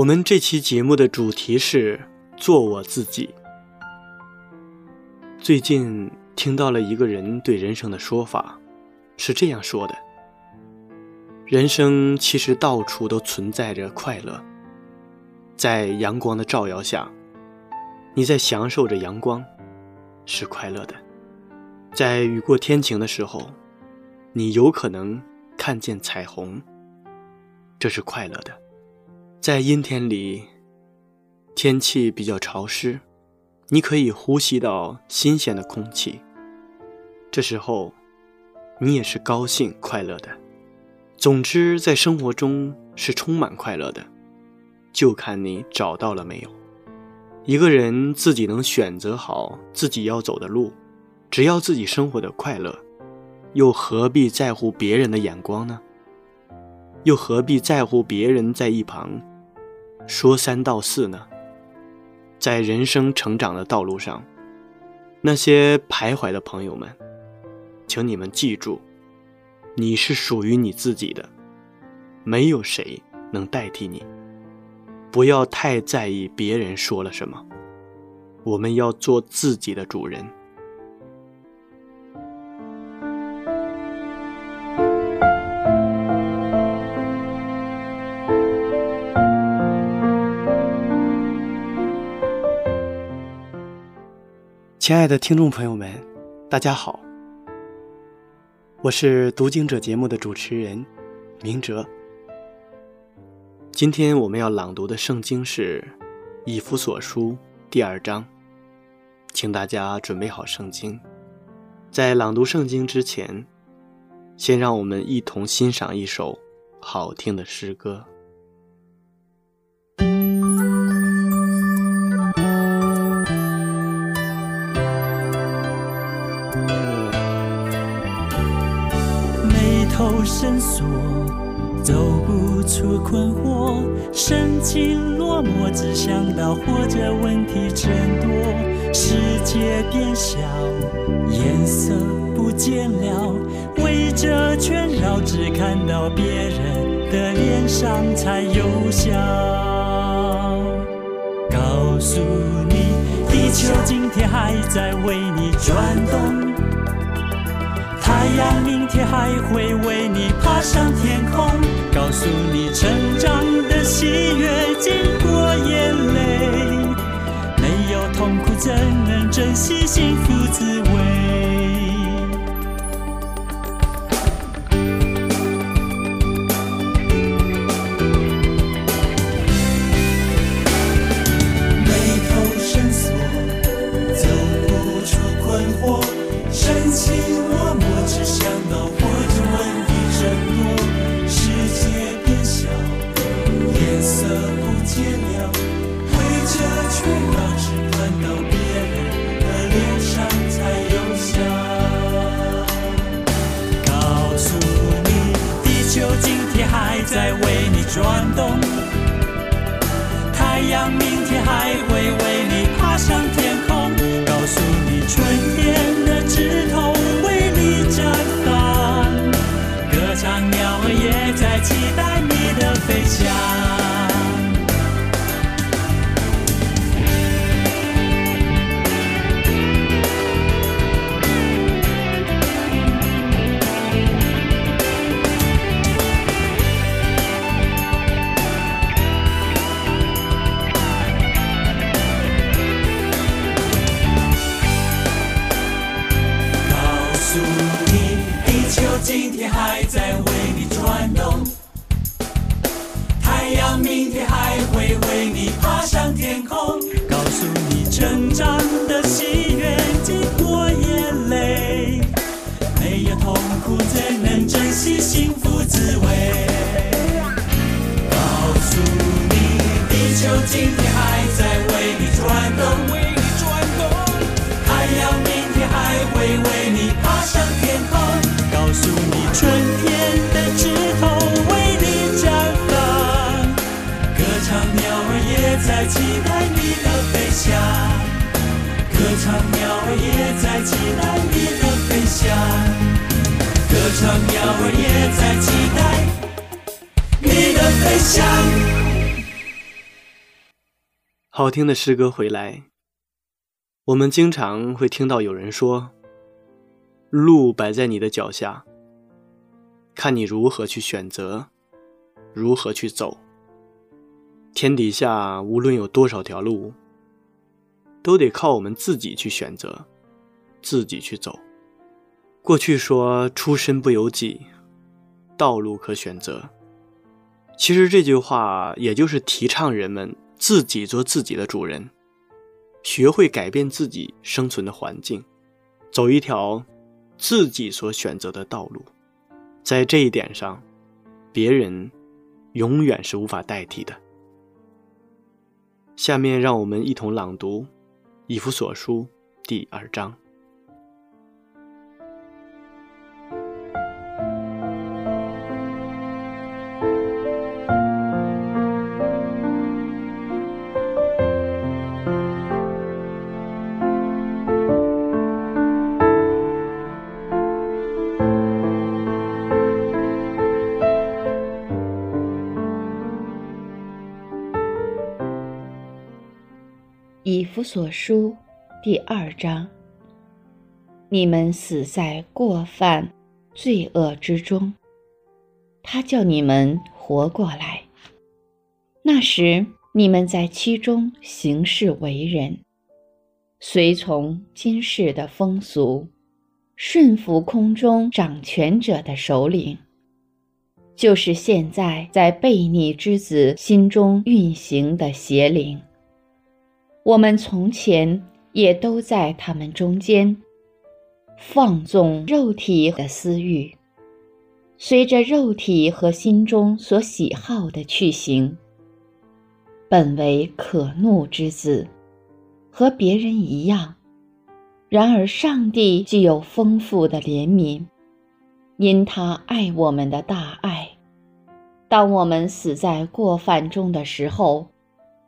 我们这期节目的主题是做我自己。最近听到了一个人对人生的说法，是这样说的：人生其实到处都存在着快乐，在阳光的照耀下，你在享受着阳光，是快乐的；在雨过天晴的时候，你有可能看见彩虹，这是快乐的。在阴天里，天气比较潮湿，你可以呼吸到新鲜的空气。这时候，你也是高兴快乐的。总之，在生活中是充满快乐的，就看你找到了没有。一个人自己能选择好自己要走的路，只要自己生活的快乐，又何必在乎别人的眼光呢？又何必在乎别人在一旁？说三道四呢，在人生成长的道路上，那些徘徊的朋友们，请你们记住，你是属于你自己的，没有谁能代替你。不要太在意别人说了什么，我们要做自己的主人。亲爱的听众朋友们，大家好，我是读经者节目的主持人明哲。今天我们要朗读的圣经是《以弗所书》第二章，请大家准备好圣经。在朗读圣经之前，先让我们一同欣赏一首好听的诗歌。深锁，走不出困惑，神情落寞，只想到活着问题真多。世界变小，颜色不见了，围着圈绕，只看到别人的脸上才有笑。告诉你，地球今天还在为你转动。太阳明天还会为你爬上天空，告诉你成长的喜悦经过眼泪，没有痛苦怎能珍惜幸福滋味？还在为你转动，太阳明天还会为你爬上天空。告诉你，成长的喜悦经过眼泪，没有痛苦怎能珍惜幸福滋味？告诉你，地球今天期待你的飞翔，歌唱鸟儿也在期待你的飞翔，歌唱鸟儿也在期待你的飞翔。好听的诗歌回来，我们经常会听到有人说：“路摆在你的脚下，看你如何去选择，如何去走。天底下无论有多少条路，都得靠我们自己去选择，自己去走。”过去说“出身不由己，道路可选择”，其实这句话也就是提倡人们。自己做自己的主人，学会改变自己生存的环境，走一条自己所选择的道路。在这一点上，别人永远是无法代替的。下面让我们一同朗读《以弗所书》第二章。弗所书第二章：你们死在过犯、罪恶之中，他叫你们活过来。那时你们在其中行事为人，随从今世的风俗，顺服空中掌权者的首领，就是现在在悖逆之子心中运行的邪灵。我们从前也都在他们中间放纵肉体的私欲，随着肉体和心中所喜好的去行，本为可怒之子，和别人一样。然而上帝具有丰富的怜悯，因他爱我们的大爱，当我们死在过犯中的时候，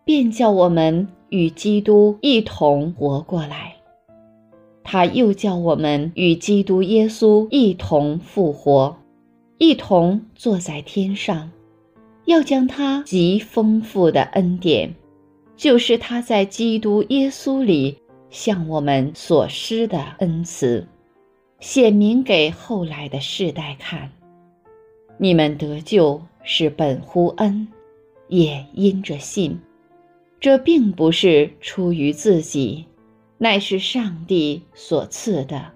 便叫我们。与基督一同活过来，他又叫我们与基督耶稣一同复活，一同坐在天上，要将他极丰富的恩典，就是他在基督耶稣里向我们所施的恩慈，显明给后来的世代看。你们得救是本乎恩，也因着信。这并不是出于自己，乃是上帝所赐的；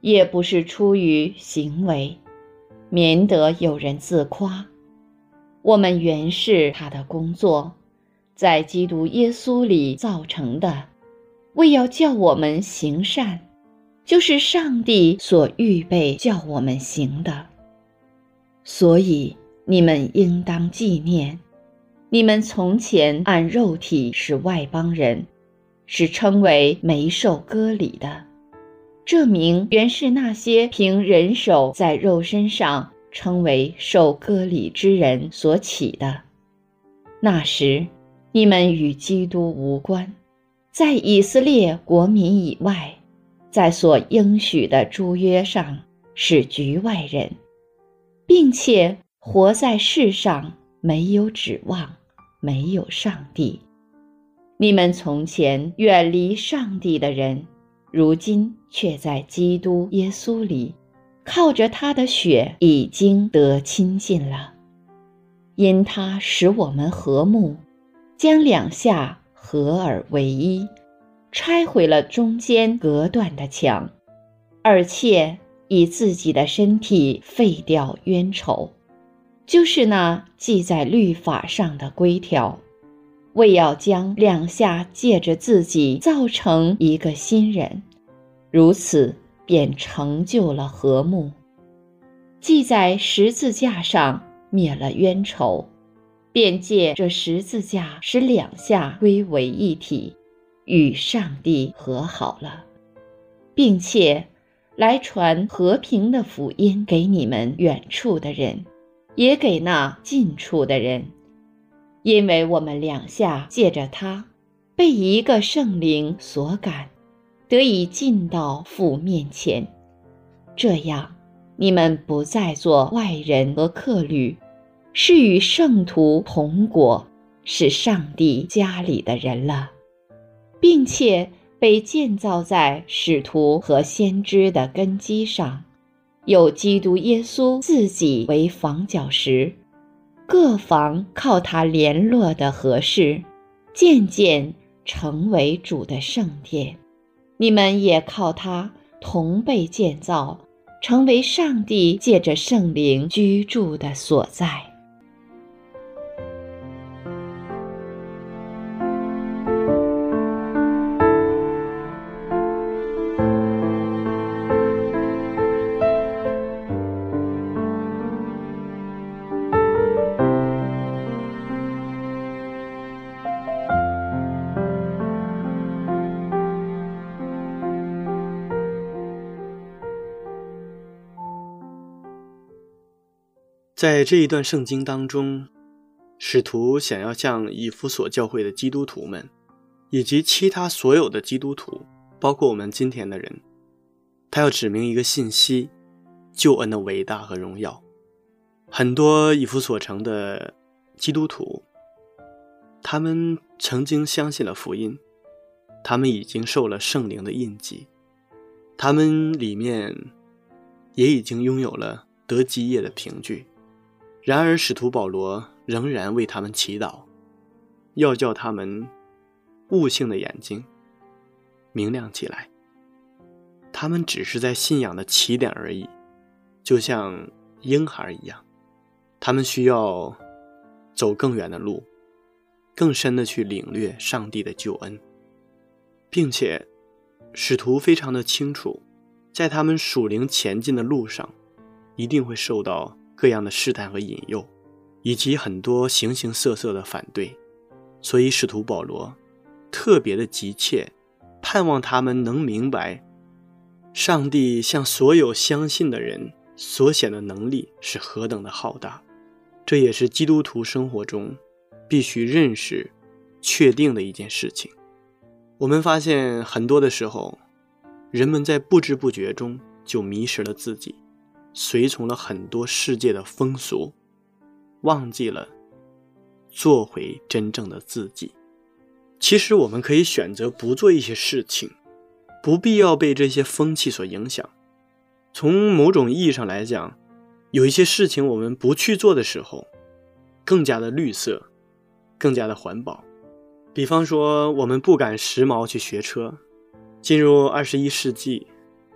也不是出于行为，免得有人自夸。我们原是他的工作，在基督耶稣里造成的，为要叫我们行善，就是上帝所预备叫我们行的。所以你们应当纪念。你们从前按肉体是外邦人，是称为没受割礼的。这名原是那些凭人手在肉身上称为受割礼之人所起的。那时，你们与基督无关，在以色列国民以外，在所应许的诸约上是局外人，并且活在世上没有指望。没有上帝，你们从前远离上帝的人，如今却在基督耶稣里，靠着他的血已经得亲近了。因他使我们和睦，将两下合而为一，拆毁了中间隔断的墙，而且以自己的身体废掉冤仇，就是那记在律法上的规条，为要将两下借着自己造成一个新人，如此便成就了和睦。记在十字架上灭了冤仇，便借这十字架使两下归为一体，与上帝和好了，并且。来传和平的福音给你们远处的人，也给那近处的人，因为我们两下借着他，被一个圣灵所感，得以进到父面前。这样，你们不再做外人和客旅，是与圣徒同国，是上帝家里的人了，并且。被建造在使徒和先知的根基上，有基督耶稣自己为房角石，各房靠他联络的合适，渐渐成为主的圣殿。你们也靠他同被建造，成为上帝借着圣灵居住的所在。在这一段圣经当中，使徒想要向以弗所教会的基督徒们，以及其他所有的基督徒，包括我们今天的人，他要指明一个信息：救恩的伟大和荣耀。很多以弗所城的基督徒，他们曾经相信了福音，他们已经受了圣灵的印记，他们里面也已经拥有了得基业的凭据。然而，使徒保罗仍然为他们祈祷，要叫他们悟性的眼睛明亮起来。他们只是在信仰的起点而已，就像婴孩一样。他们需要走更远的路，更深的去领略上帝的救恩，并且使徒非常的清楚，在他们属灵前进的路上，一定会受到。各样的试探和引诱，以及很多形形色色的反对，所以使徒保罗特别的急切，盼望他们能明白，上帝向所有相信的人所显的能力是何等的浩大。这也是基督徒生活中必须认识、确定的一件事情。我们发现很多的时候，人们在不知不觉中就迷失了自己。随从了很多世界的风俗，忘记了做回真正的自己。其实我们可以选择不做一些事情，不必要被这些风气所影响。从某种意义上来讲，有一些事情我们不去做的时候，更加的绿色，更加的环保。比方说，我们不赶时髦去学车。进入二十一世纪，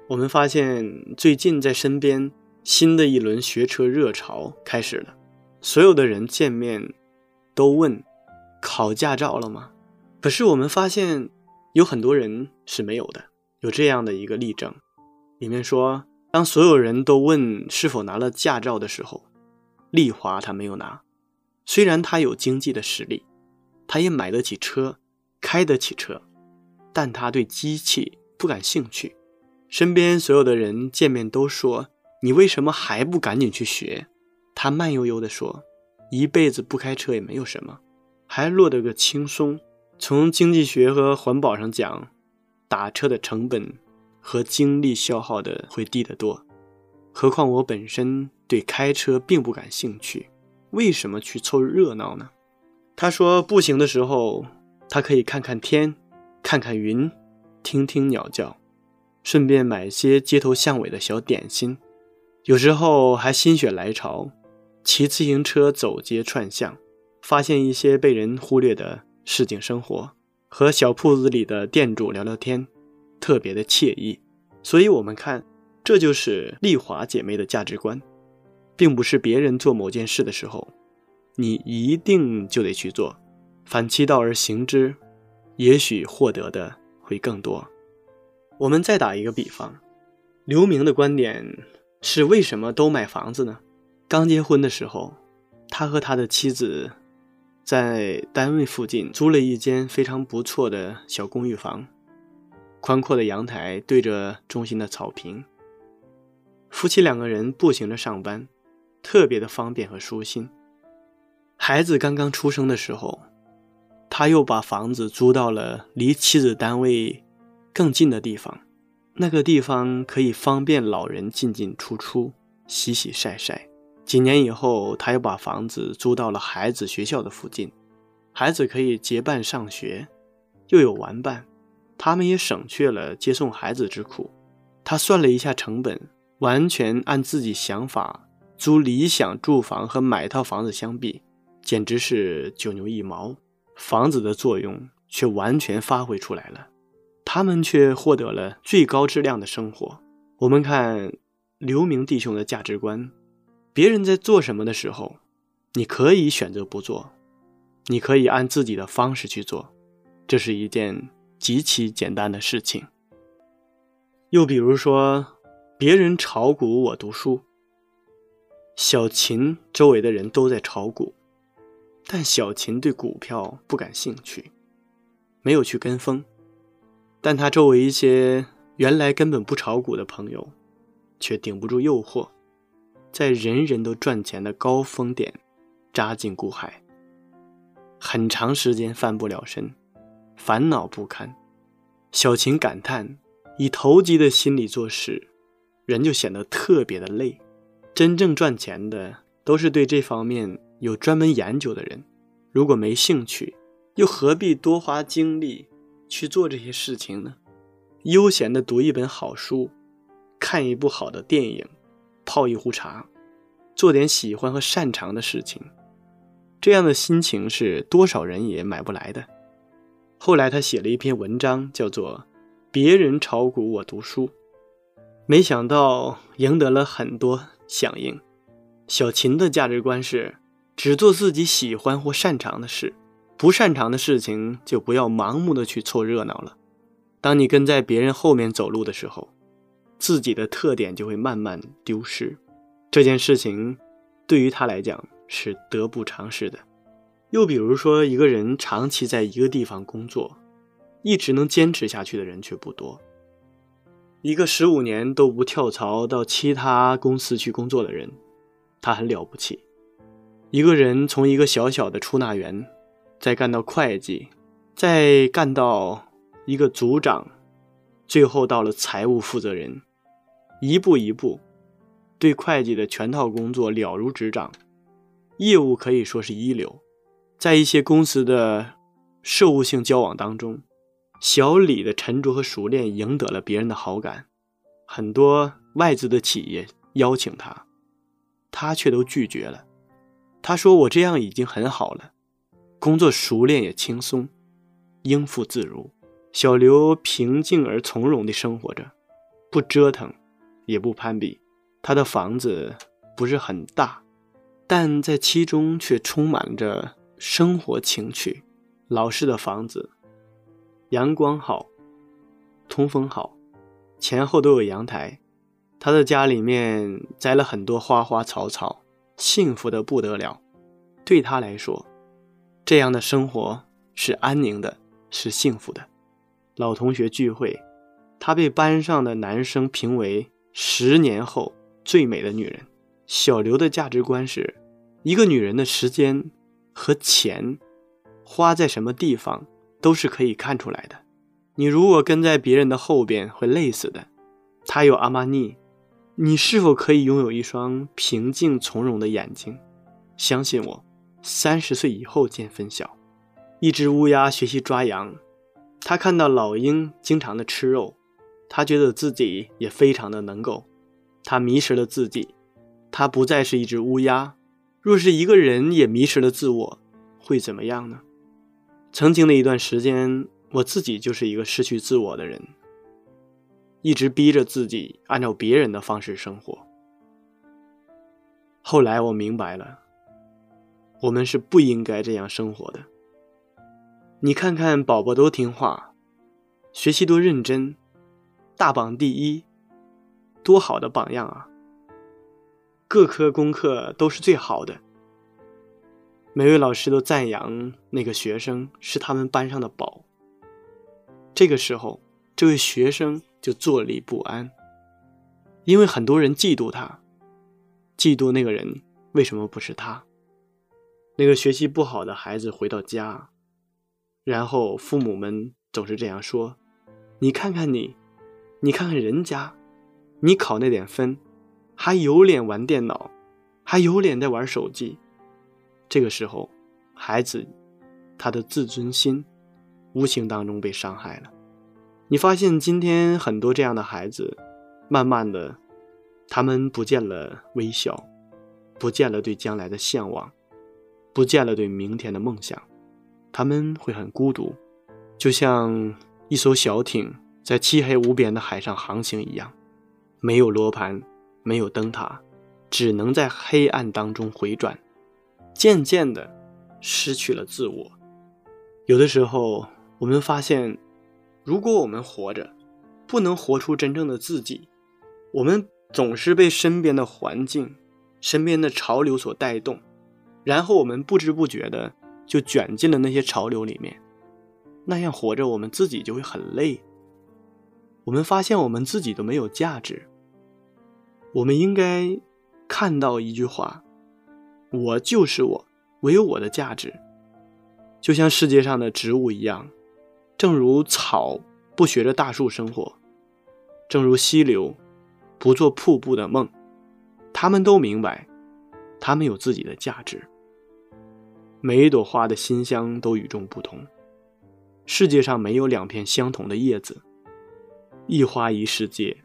我们发现最近在身边。新的一轮学车热潮开始了，所有的人见面都问：“考驾照了吗？”可是我们发现有很多人是没有的。有这样的一个例证，里面说，当所有人都问是否拿了驾照的时候，丽华他没有拿。虽然他有经济的实力，他也买得起车，开得起车，但他对机器不感兴趣。身边所有的人见面都说。你为什么还不赶紧去学？他慢悠悠地说：“一辈子不开车也没有什么，还落得个轻松。从经济学和环保上讲，打车的成本和精力消耗的会低得多。何况我本身对开车并不感兴趣，为什么去凑热闹呢？”他说：“步行的时候，他可以看看天，看看云，听听鸟叫，顺便买些街头巷尾的小点心。”有时候还心血来潮，骑自行车走街串巷，发现一些被人忽略的市井生活，和小铺子里的店主聊聊天，特别的惬意。所以，我们看这就是丽华姐妹的价值观，并不是别人做某件事的时候，你一定就得去做，反其道而行之，也许获得的会更多。我们再打一个比方，刘明的观点是：为什么都买房子呢？刚结婚的时候，他和他的妻子在单位附近租了一间非常不错的小公寓房，宽阔的阳台对着中心的草坪。夫妻两个人步行着上班，特别的方便和舒心。孩子刚刚出生的时候，他又把房子租到了离妻子单位更近的地方，那个地方可以方便老人进进出出、洗洗晒晒。几年以后，他又把房子租到了孩子学校的附近，孩子可以结伴上学，又有玩伴，他们也省去了接送孩子之苦。他算了一下成本。完全按自己想法租理想住房和买套房子相比，简直是九牛一毛。房子的作用却完全发挥出来了，他们却获得了最高质量的生活。我们看刘明弟兄的价值观：别人在做什么的时候，你可以选择不做，你可以按自己的方式去做，这是一件极其简单的事情。又比如说。别人炒股，我读书。小秦周围的人都在炒股，但小秦对股票不感兴趣，没有去跟风。但他周围一些原来根本不炒股的朋友，却顶不住诱惑，在人人都赚钱的高峰点扎进股海，很长时间翻不了身，烦恼不堪。小琴感叹：以投机的心理做事。人就显得特别的累。真正赚钱的都是对这方面有专门研究的人。如果没兴趣，又何必多花精力去做这些事情呢？悠闲的读一本好书，看一部好的电影，泡一壶茶，做点喜欢和擅长的事情，这样的心情是多少人也买不来的。后来他写了一篇文章，叫做《别人炒股，我读书》。没想到赢得了很多响应。小秦的价值观是：只做自己喜欢或擅长的事，不擅长的事情就不要盲目的去凑热闹了。当你跟在别人后面走路的时候，自己的特点就会慢慢丢失。这件事情对于他来讲是得不偿失的。又比如说，一个人长期在一个地方工作，一直能坚持下去的人却不多。一个十五年都不跳槽到其他公司去工作的人，他很了不起。一个人从一个小小的出纳员，再干到会计，再干到一个组长，最后到了财务负责人，一步一步，对会计的全套工作了如指掌，业务可以说是一流。在一些公司的事务性交往当中。小李的沉着和熟练赢得了别人的好感，很多外资的企业邀请他，他却都拒绝了。他说：“我这样已经很好了，工作熟练也轻松，应付自如。”小刘平静而从容地生活着，不折腾，也不攀比。他的房子不是很大，但在其中却充满着生活情趣。老式的房子。阳光好，通风好，前后都有阳台。他的家里面栽了很多花花草草，幸福的不得了。对他来说，这样的生活是安宁的，是幸福的。老同学聚会，他被班上的男生评为十年后最美的女人。小刘的价值观是：一个女人的时间和钱花在什么地方。都是可以看出来的。你如果跟在别人的后边，会累死的。他有阿玛尼，你是否可以拥有一双平静从容的眼睛？相信我，三十岁以后见分晓。一只乌鸦学习抓羊，他看到老鹰经常的吃肉，他觉得自己也非常的能够。他迷失了自己，他不再是一只乌鸦。若是一个人也迷失了自我，会怎么样呢？曾经的一段时间，我自己就是一个失去自我的人。一直逼着自己按照别人的方式生活。后来我明白了，我们是不应该这样生活的。你看看，宝宝多听话，学习多认真，大榜第一，多好的榜样啊！各科功课都是最好的，每位老师都赞扬那个学生是他们班上的宝。这个时候，这位学生就坐立不安，因为很多人嫉妒他，嫉妒那个人为什么不是他？那个学习不好的孩子回到家。然后父母们总是这样说：“你看看你，你看看人家，你考那点分，还有脸玩电脑，还有脸在玩手机。”这个时候，孩子他的自尊心无形当中被伤害了。你发现今天很多这样的孩子，慢慢的，他们不见了微笑，不见了对将来的向往，不见了对明天的梦想。他们会很孤独，就像一艘小艇在漆黑无边的海上航行一样，没有罗盘，没有灯塔，只能在黑暗当中回转，渐渐的失去了自我。有的时候，我们发现，如果我们活着，不能活出真正的自己，我们总是被身边的环境、身边的潮流所带动，然后我们不知不觉的。就卷进了那些潮流里面，那样活着，我们自己就会很累。我们发现我们自己都没有价值。我们应该看到一句话：“我就是我，我有我的价值。”就像世界上的植物一样，正如草不学着大树生活，正如溪流不做瀑布的梦，他们都明白，他们有自己的价值。每一朵花的馨香都与众不同。世界上没有两片相同的叶子，一花一世界，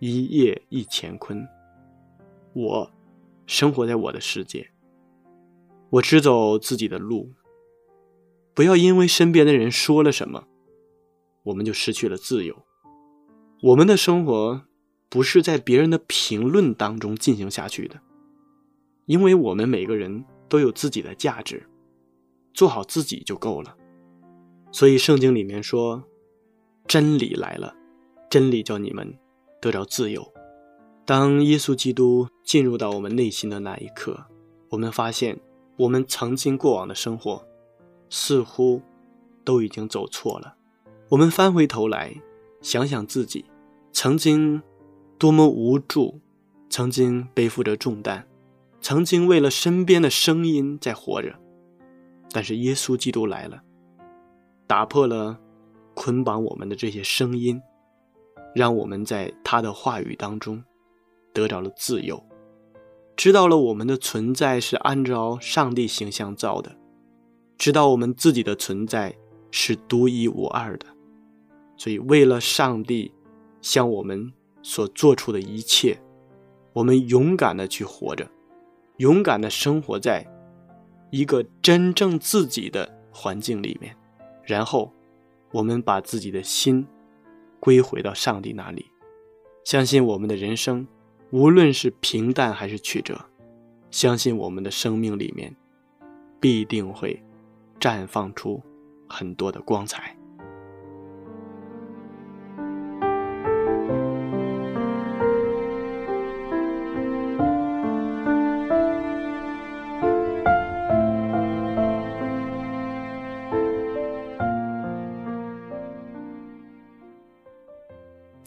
一叶一乾坤。我生活在我的世界，我只走自己的路。不要因为身边的人说了什么，我们就失去了自由。我们的生活不是在别人的评论当中进行下去的，因为我们每个人。都有自己的价值，做好自己就够了。所以圣经里面说，真理来了，真理叫你们得着自由。当耶稣基督进入到我们内心的那一刻，我们发现我们曾经过往的生活似乎都已经走错了。我们翻回头来想想自己曾经多么无助，曾经背负着重担。曾经为了身边的声音在活着，但是耶稣基督来了，打破了捆绑我们的这些声音，让我们在他的话语当中得到了自由，知道了我们的存在是按照上帝形象造的，知道我们自己的存在是独一无二的，所以为了上帝向我们所做出的一切，我们勇敢的去活着。勇敢的生活在一个真正自己的环境里面，然后我们把自己的心归回到上帝那里，相信我们的人生无论是平淡还是曲折，相信我们的生命里面必定会绽放出很多的光彩。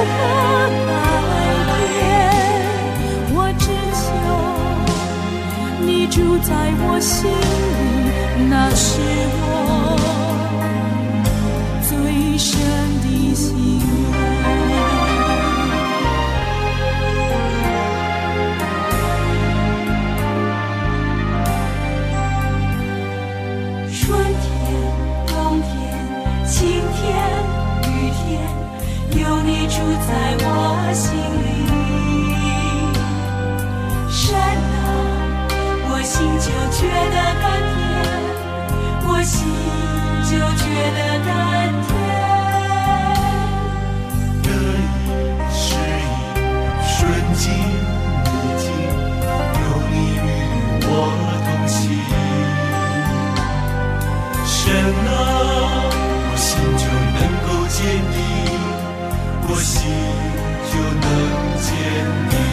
不可改变，我只求你住在我心里，那是我最深的心愿。住在我心里。神啊，我心就觉得甘甜，我心就觉得甘甜。得意失意，顺境逆境，有你与我同行。神啊，我心就能够坚定，我心就能坚定